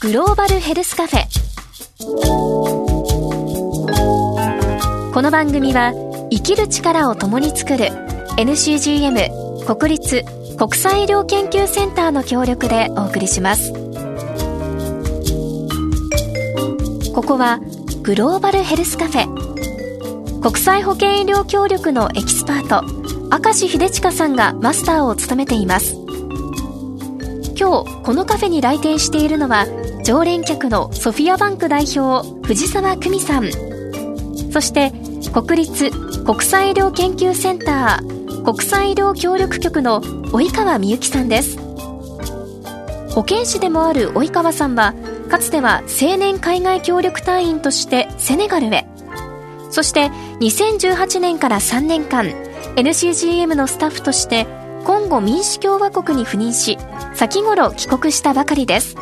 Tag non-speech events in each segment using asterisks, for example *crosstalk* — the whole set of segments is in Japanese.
グローバルヘルスカフェ。この番組は生きる力を共に作る NCGM 国立国際医療研究センターの協力でお送りします。ここはグローバルヘルスカフェ。国際保健医療協力のエキスパート明石秀親さんがマスターを務めています。今日このカフェに来店しているのは常連客のソフィアバンク代表藤沢久美さん。そして国立国際医療研究センター国際医療協力局の及川美幸さんです。保健師でもある及川さんはかつては青年海外協力隊員としてセネガルへ。そして2018年から3年間 NCGM のスタッフとしてコンゴ民主共和国に赴任し先頃帰国したばかりです。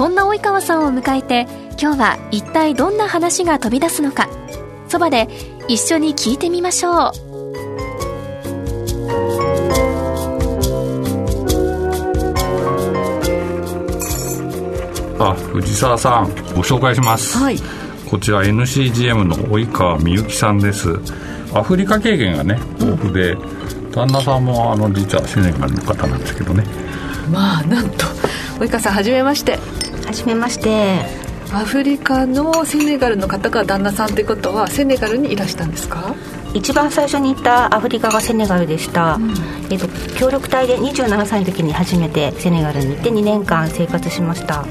そんな及川さんを迎えて今日は一体どんな話が飛び出すのか。そばで一緒に聞いてみましょう。あ藤沢さんご紹介します、はい。こちら NCGM の及川美幸さんです。アフリカ経験がね豊富で、旦那さんもあの実はセネガルの方なんですけどね。まあなんと及川さんはじめましてはじめまして。アフリカのセネガルの方が旦那さんってことはセネガルにいらしたんですか？一番最初に行ったアフリカがセネガルでした、えっと協力隊で27歳の時に初めてセネガルに行って2年間生活しました。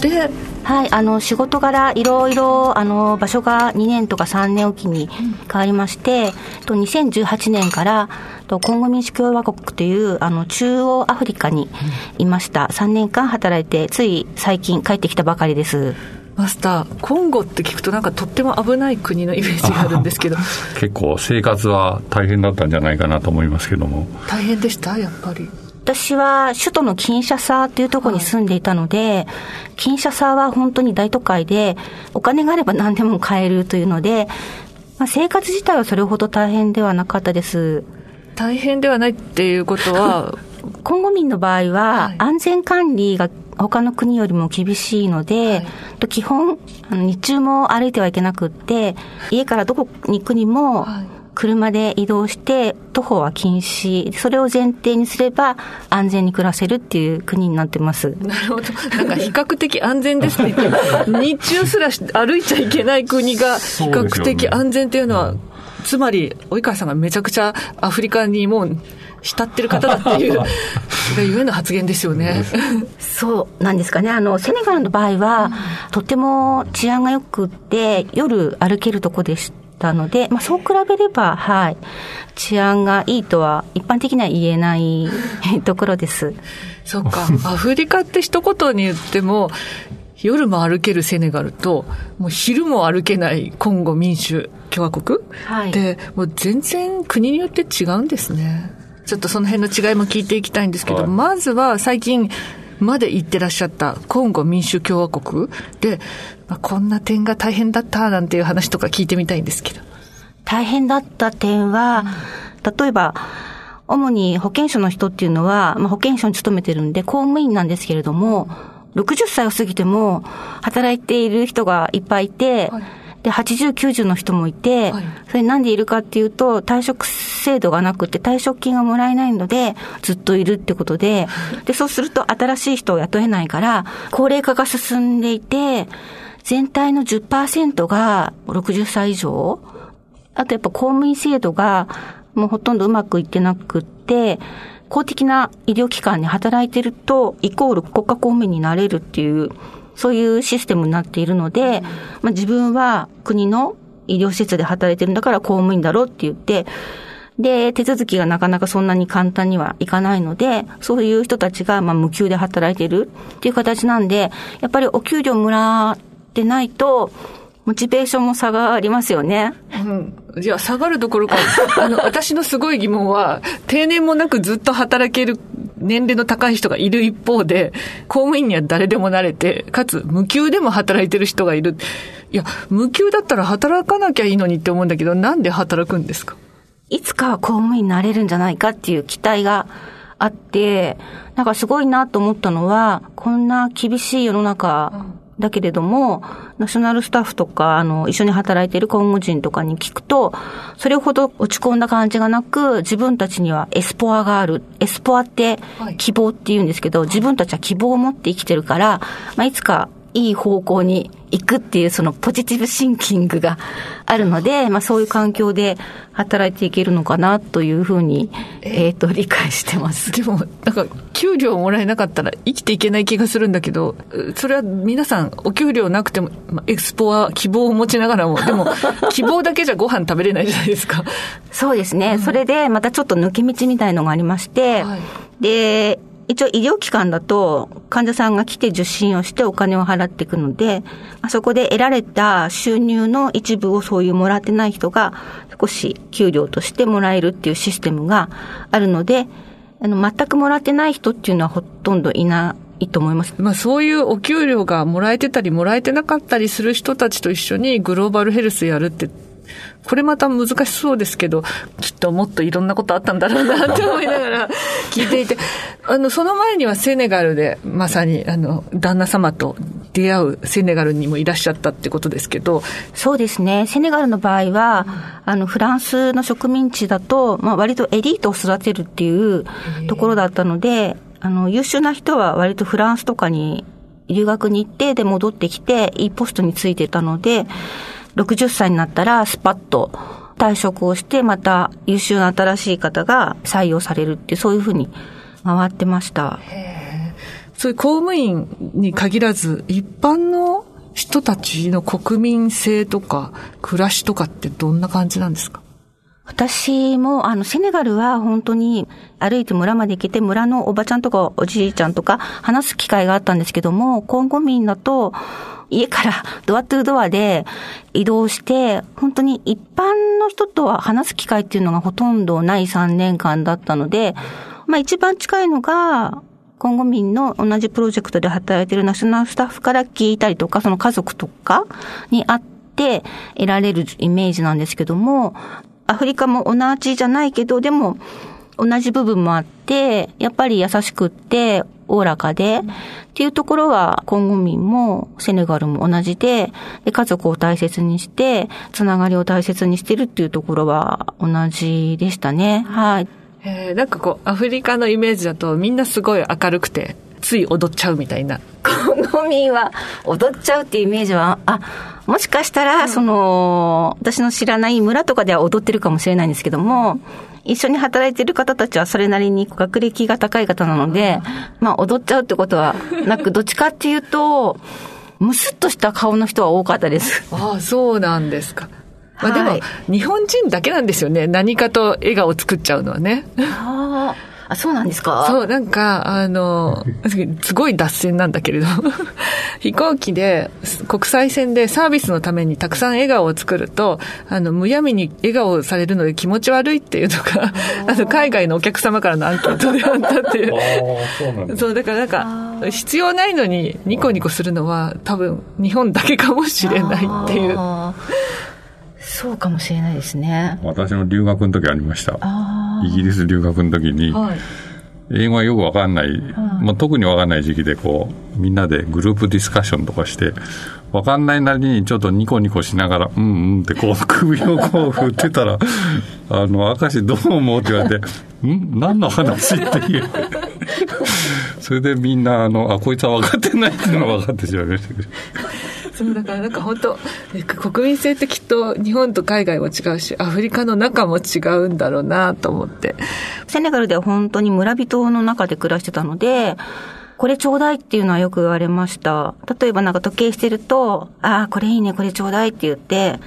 ではいあの仕事柄いろいろあの場所が2年とか3年おきに変わりまして、と2018年からとコンゴ民主共和国というあの中央アフリカにいました。3年間働いてつい最近帰ってきたばかりです。マスターコンゴって聞くとなんかとっても危ない国のイメージがあるんですけど。*laughs* 結構生活は大変だったんじゃないかなと思いますけども。大変でした？やっぱり私は首都のキンシャサっていうところに住んでいたので、キンシャサは本当に大都会で、お金があれば何でも買えるというので、まあ、生活自体はそれほど大変ではなかったです。大変ではないっていうことは？コンゴ民の場合ははい。安全管理が他の国よりも厳しいので、はい。と基本あの日中も歩いてはいけなくって家からどこに行くにもはい車で移動して徒歩は禁止。それを前提にすれば安全に暮らせるっていう国になってます。なるほど。なんか比較的安全ですって言って *laughs* 日中すら歩いちゃいけない国が比較的安全っていうのはつまり及川さんがめちゃくちゃアフリカにもう慕ってる方だっていうがゆえの発言ですよね。そうなんですかね。あの、セネガルの場合は、とても治安が良くって、夜歩けるとこでしたので、まあそう比べれば、はい、治安がいいとは一般的には言えない *laughs* ところです。そっか。アフリカって一言に言っても夜も歩けるセネガルともう昼も歩けないコンゴ民主共和国、はい。でもう全然国によって違うんですね。ちょっとその辺の違いも聞いていきたいんですけど、はい。まずは最近まで行ってらっしゃったコンゴ民主共和国で、まあ、こんな点が大変だったなんていう話とか聞いてみたいんですけど。大変だった点は、例えば、主に保健所の人っていうのは、まあ、保健所に勤めてるんで公務員なんですけれども、60歳を過ぎても働いている人がいっぱいいて、はい。で、80、90の人もいて、はい。それなんでいるかっていうと、退職制度がなくて退職金がもらえないので、ずっといるってことで、で、そうすると新しい人を雇えないから、高齢化が進んでいて、全体の10%が60歳以上。あとやっぱ公務員制度がもうほとんどうまくいってなくって、公的な医療機関に働いてると、イコール国家公務員になれるっていう、そういうシステムになっているので、まあ自分は国の医療施設で働いてるんだから公務員だろうって言って、で、手続きがなかなかそんなに簡単にはいかないので、そういう人たちがまあ無給で働いてるっていう形なんで、やっぱりお給料もらってないと、モチベーションも差がありますよね。うん。じゃあ、下がるどころか、*laughs* あの、私のすごい疑問は、定年もなくずっと働ける年齢の高い人がいる一方で、公務員には誰でもなれて、かつ無給でも働いてる人がいる。いや、無給だったら働かなきゃいいのにって思うんだけど、なんで働くんですか？いつかは公務員になれるんじゃないかっていう期待があって、なんかすごいなと思ったのは、こんな厳しい世の中だけれども、ナショナルスタッフとか、あの、一緒に働いている公務人とかに聞くと、それほど落ち込んだ感じがなく、自分たちにはエスポアがある。エスポアってはい希望って言うんですけど、自分たちは希望を持って生きてるから、まあ、いつかいい方向に行くっていうそのポジティブシンキングがあるので、まあそういう環境で働いていけるのかなというふうに、えっ、と、理解してます。でも、なんか、給料もらえなかったら生きていけない気がするんだけど、うそれは皆さん、お給料なくても、まあエクスポは希望を持ちながらも、でも、*laughs* 希望だけじゃご飯食べれないじゃないですか。そうですね。それで、またちょっと抜け道みたいのがありまして、はいで、一応医療機関だと患者さんが来て受診をしてお金を払っていくので、そこで得られた収入の一部をそういうもらってない人が少し給料としてもらえるっていうシステムがあるので、あの、全くもらってない人っていうのはほとんどいないと思います。まあそういうお給料がもらえてたりもらえてなかったりする人たちと一緒にグローバルヘルスやるって、これまた難しそうですけど、きっともっといろんなことあったんだろうなって思いながら *laughs* 聞いていて、あの、その前にはセネガルでまさにあの、旦那様と出会うセネガルにもいらっしゃったってことですけど、そうですね。セネガルの場合は、あの、フランスの植民地だと、まあ、割とエリートを育てるっていうところだったので、あの、優秀な人は割とフランスとかに留学に行って、で、戻ってきて、いいポストについてたので、60歳になったら、スパッと退職をして、また優秀な新しい方が採用されるって、そういうふうに回ってました。そういう公務員に限らず、一般の人たちの国民性とか暮らしとかってどんな感じなんですか？私も、あの、セネガルは本当に歩いて村まで行けて、村のおばちゃんとかおじいちゃんとか話す機会があったんですけども、コンゴ民だと、家からドアトゥードアで移動して、本当に一般の人とは話す機会っていうのがほとんどない3年間だったので、まあ一番近いのが、コンゴ民の同じプロジェクトで働いているナショナルスタッフから聞いたりとか、その家族とかに会って得られるイメージなんですけども、アフリカも同じじゃないけど、でも同じ部分もあって、やっぱり優しくって、おおらかで、っていうところは、コンゴ民もセネガルも同じで、で家族を大切にして、つながりを大切にしてるっていうところは同じでしたね。はい。えーなんかこう、アフリカのイメージだとみんなすごい明るくて、つい踊っちゃうみたいな。*laughs* ゴ民は踊っちゃうっていうイメージは、あ、もしかしたら、その、私の知らない村とかでは踊ってるかもしれないんですけども、一緒に働いてる方たちはそれなりに学歴が高い方なので、まあ踊っちゃうってことはなく、どっちかっていうと、むすっとした顔の人は多かったです。ああ、そうなんですか。まあでも、はい日本人だけなんですよね。何かと笑顔を作っちゃうのはね。ああ、そうなんですか？そう、なんか、あの、すごい脱線なんだけれど、*laughs* 飛行機で、国際線でサービスのためにたくさん笑顔を作ると、あの、むやみに笑顔をされるので気持ち悪いっていうのが、あの、海外のお客様からのアンケートであったっていう。ああそうなんだそう、だからなんか、必要ないのにニコニコするのは多分日本だけかもしれないっていう。そうかもしれないですね。私の留学の時ありました。あイギリス留学の時にはい。英語がよくわかんない、まあ、特にわかんない時期でこうみんなでグループディスカッションとかしてわかんないなりにちょっとニコニコしながら「うんうん」ってこう首をこう振ってたら「*laughs* あの明石どう思う?」って言われて「ん？何の話?」っていうそれでみんなあのあこいつは分かってないっていうのが分かってしまいましたけどそう、だからなんか本当、国民性ってきっと日本と海外も違うし、アフリカの中も違うんだろうなと思って。セネガルでは本当に村人の中で暮らしてたので、これちょうだいっていうのはよく言われました。例えばなんか時計してると、ああ、これいいね、これちょうだいって言って、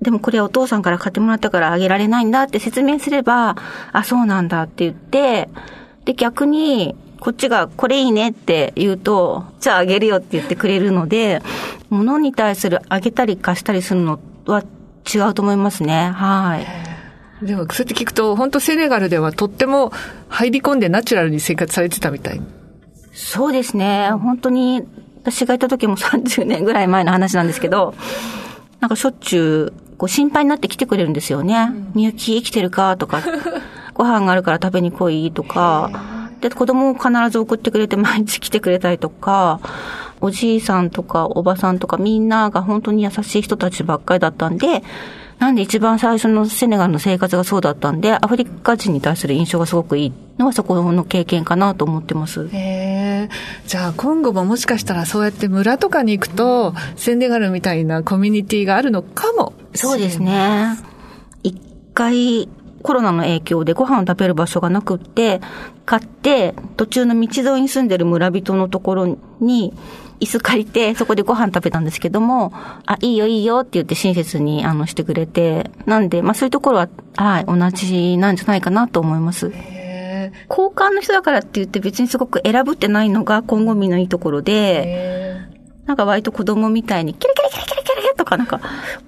でもこれお父さんから買ってもらったからあげられないんだって説明すれば、あ、そうなんだって言って、で逆に、こっちがこれいいねって言うと、じゃああげるよって言ってくれるので、物に対するあげたり貸したりするのは違うと思いますね。はい。でも、そうやって聞くと、本当セネガルではとっても入り込んでナチュラルに生活されてたみたい。そうですね。本当に、私がいた時も30年ぐらい前の話なんですけど、なんかしょっちゅう、こう心配になって来てくれるんですよね。みゆき生きてるかとか、ご飯があるから食べに来いとか、で、子供を必ず送ってくれて毎日来てくれたりとか、おじいさんとかおばさんとかみんなが本当に優しい人たちばっかりだったんで、なんで一番最初のセネガルの生活がそうだったんで、アフリカ人に対する印象がすごくいいのはそこの経験かなと思ってます。へじゃあ今後ももしかしたらそうやって村とかに行くと、セネガルみたいなコミュニティがあるのかもそうですね。一回、コロナの影響でご飯を食べる場所がなくって、買って、途中の道沿いに住んでる村人のところに、椅子借りて、そこでご飯食べたんですけども、あ、いいよいいよって言って親切に、あの、してくれて、なんで、まあそういうところは、はい、同じなんじゃないかなと思います。交換の人だからって言って別にすごく選ぶってないのが今後民のいいところで、なんか割と子供みたいにキラとかなんか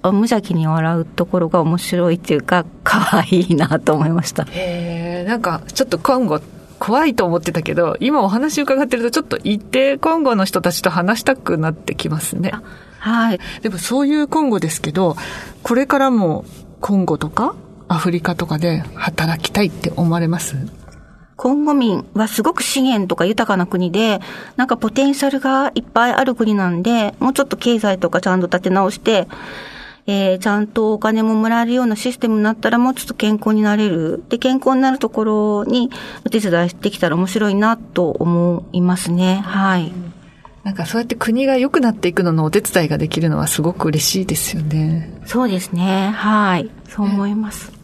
無邪気に笑うところが面白いっていうか可愛いなと思いました。へなんかちょっと今後怖いと思ってたけど、今お話伺ってるとちょっと一定今後の人たちと話したくなってきますね。はい。でもそういう今後ですけど、これからも今後とかアフリカとかで働きたいって思われます？コンゴ民はすごく資源とか豊かな国で、なんかポテンシャルがいっぱいある国なんで、もうちょっと経済とかちゃんと立て直して、えー、ちゃんとお金ももらえるようなシステムになったらもうちょっと健康になれる。で、健康になるところにお手伝いできたら面白いなと思いますね。はい。なんかそうやって国が良くなっていくののお手伝いができるのはすごく嬉しいですよね。そうですね。はい。そう思います。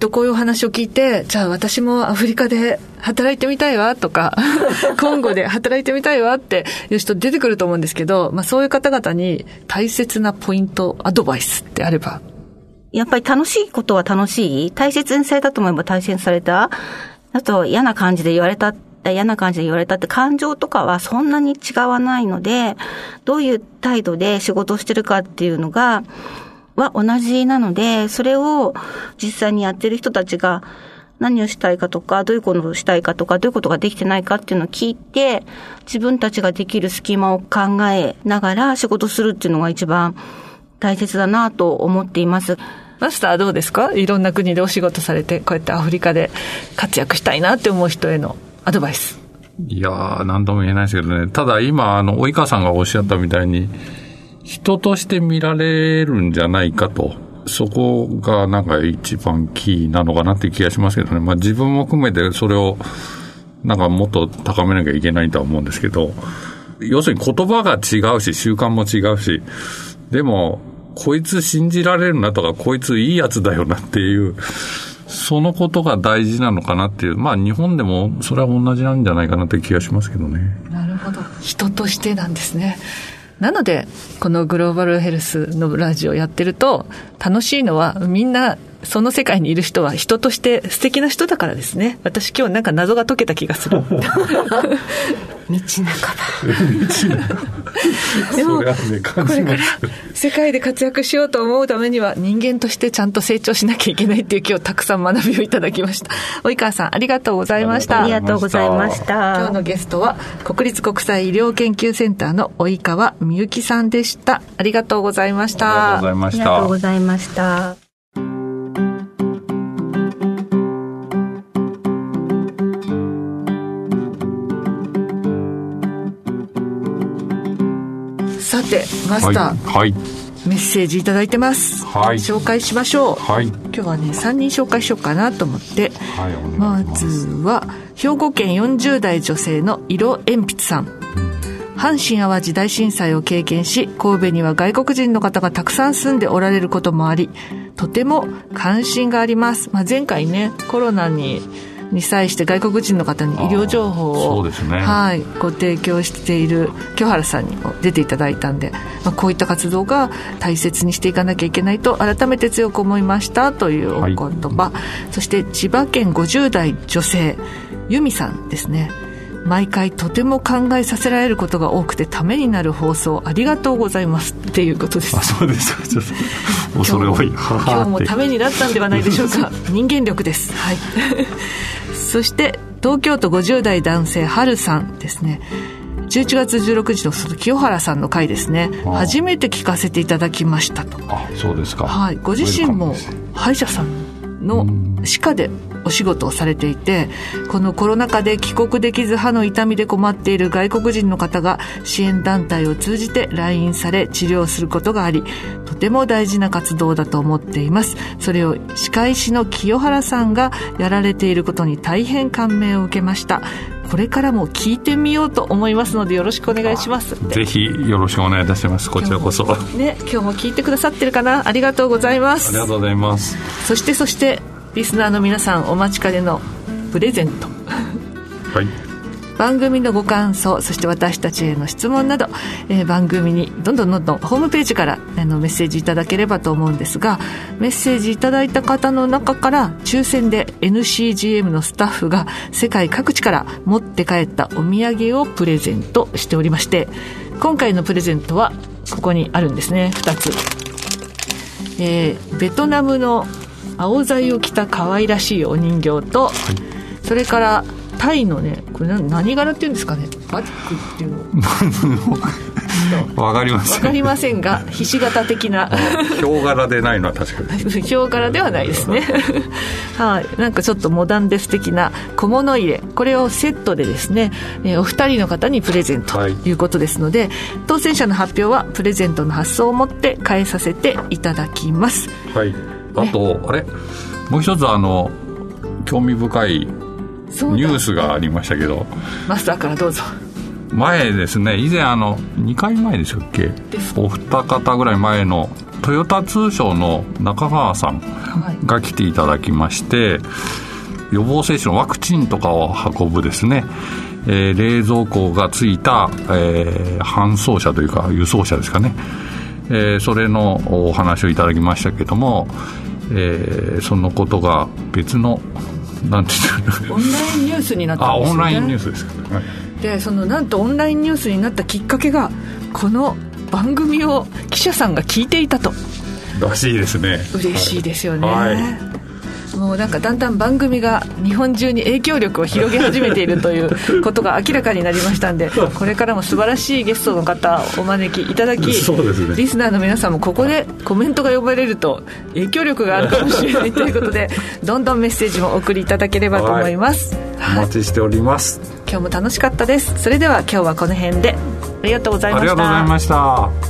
とこういう話を聞いて、じゃあ私もアフリカで働いてみたいわとか、*laughs* コンゴで働いてみたいわっていう人出てくると思うんですけど、まあそういう方々に大切なポイント、アドバイスってあれば。やっぱり楽しいことは楽しい？大切にされたと思えば大切にされた？あと嫌な感じで言われた嫌な感じで言われたって感情とかはそんなに違わないので、どういう態度で仕事をしてるかっていうのが、は同じなので、それを実際にやってる人たちが何をしたいかとか、どういうことをしたいかとか、どういうことができてないかっていうのを聞いて、自分たちができる隙間を考えながら仕事するっていうのが一番大切だなと思っています。マスターどうですか？いろんな国でお仕事されて、こうやってアフリカで活躍したいなって思う人へのアドバイス。いやー、なんとも言えないですけどね。ただ今、あの、及川さんがおっしゃったみたいに、人として見られるんじゃないかと。そこがなんか一番キーなのかなって気がしますけどね。まあ自分も含めてそれをなんかもっと高めなきゃいけないとは思うんですけど、要するに言葉が違うし、習慣も違うし、でも、こいつ信じられるなとか、こいついいやつだよなっていう、そのことが大事なのかなっていう、まあ日本でもそれは同じなんじゃないかなって気がしますけどね。なるほど。人としてなんですね。なので、このグローバルヘルスのラジオやってると、楽しいのはみんなその世界にいる人は人として素敵な人だからですね。私今日なんか謎が解けた気がする。道半ば。でも、ね、これから世界で活躍しようと思うためには人間としてちゃんと成長しなきゃいけないっていう今日たくさん学びをいただきました。及川さんありがとうございました。ありがとうございました。今日のゲストは国立国際医療研究センターの及川みゆきさんでした。ありがとうございました。ありがとうございました。さてマスター、はい、メッセージ頂いてます、はい、紹介しましょう、はい、今日はね3人紹介しようかなと思って、はい、まずは兵庫県40代女性の色鉛筆さん。阪神・淡路大震災を経験し神戸には外国人の方がたくさん住んでおられることもありとても関心があります、まあ、前回ねコロナにに際して外国人の方に医療情報を、ね、はい、ご提供している清原さんにも出ていただいたんで、まあ、こういった活動が大切にしていかなきゃいけないと改めて強く思いましたというお言葉、はい、そして千葉県50代女性由美さんですね毎回とても考えさせられることが多くてためになる放送ありがとうございますっていうことです。あそうです。恐れ多い。今日もためになったんではないでしょうか。人間力です。*laughs* はい。*laughs* そして東京都50代男性春さんですね。11月16日のその清原さんの回ですね。初めて聞かせていただきましたと。あそうですか。はい。ご自身も歯医者さんの歯科でお仕事をされていてこのコロナ禍で帰国できず歯の痛みで困っている外国人の方が支援団体を通じて来院され治療することがありとても大事な活動だと思っています。それを歯科医師の清原さんがやられていることに大変感銘を受けました。これからも聞いてみようと思いますのでよろしくお願いします。ぜひよろしくお願いいたします。こちらこそ。ね今日も聞いてくださってるかな。ありがとうございます。ありがとうございます。そしてそしてリスナーの皆さんお待ちかねのプレゼント。はい。番組のご感想そして私たちへの質問など、えー番組にどんどんどんどんホームページからあのメッセージいただければと思うんですがメッセージいただいた方の中から抽選で NCGM のスタッフが世界各地から持って帰ったお土産をプレゼントしておりまして今回のプレゼントはここにあるんですね2つ、えーベトナムの青材を着た可愛らしいお人形と、それからタイのねこれ何何柄っていうんですかね。バティックっていうの。*laughs* わかりませんわかりませんがひし形的な。ヒョウ柄でないのは確かに。ヒョウ柄ではないですね。*laughs* はい。なんかちょっとモダンで素敵な小物入れ。これをセットでですね、えーお二人の方にプレゼント。はい。ということですので、当選者の発表はプレゼントの発送をもって返させていただきます。はいあと、あれ？もう一つあの興味深いニュースがありましたけど。マスターからどうぞ。前ですね以前あの2回前でしたっけ？お二方ぐらい前のトヨタ通商の中川さんはい。が来ていただきまして予防接種のワクチンとかを運ぶですね、えー冷蔵庫がついた、えー搬送車というか輸送車ですかね、えーそれのお話をいただきましたけども、えーそのことが別のなんてオンラインニュースになったんですよね。オンラインニュースですか、はい。でそのなんとオンラインニュースになったきっかけがこの番組を記者さんが聞いていたと。らしいですね。嬉しいですよね、はいもうなんかだんだん番組が日本中に影響力を広げ始めているということが明らかになりましたんで *laughs* これからも素晴らしいゲストの方お招きいただきリスナーの皆さんもここでコメントが呼ばれると影響力があるかもしれないということで *laughs* どんどんメッセージもお送りいただければと思います、お待ちしております。今日も楽しかったです。それでは今日はこの辺で。ありがとうございました。ありがとうございました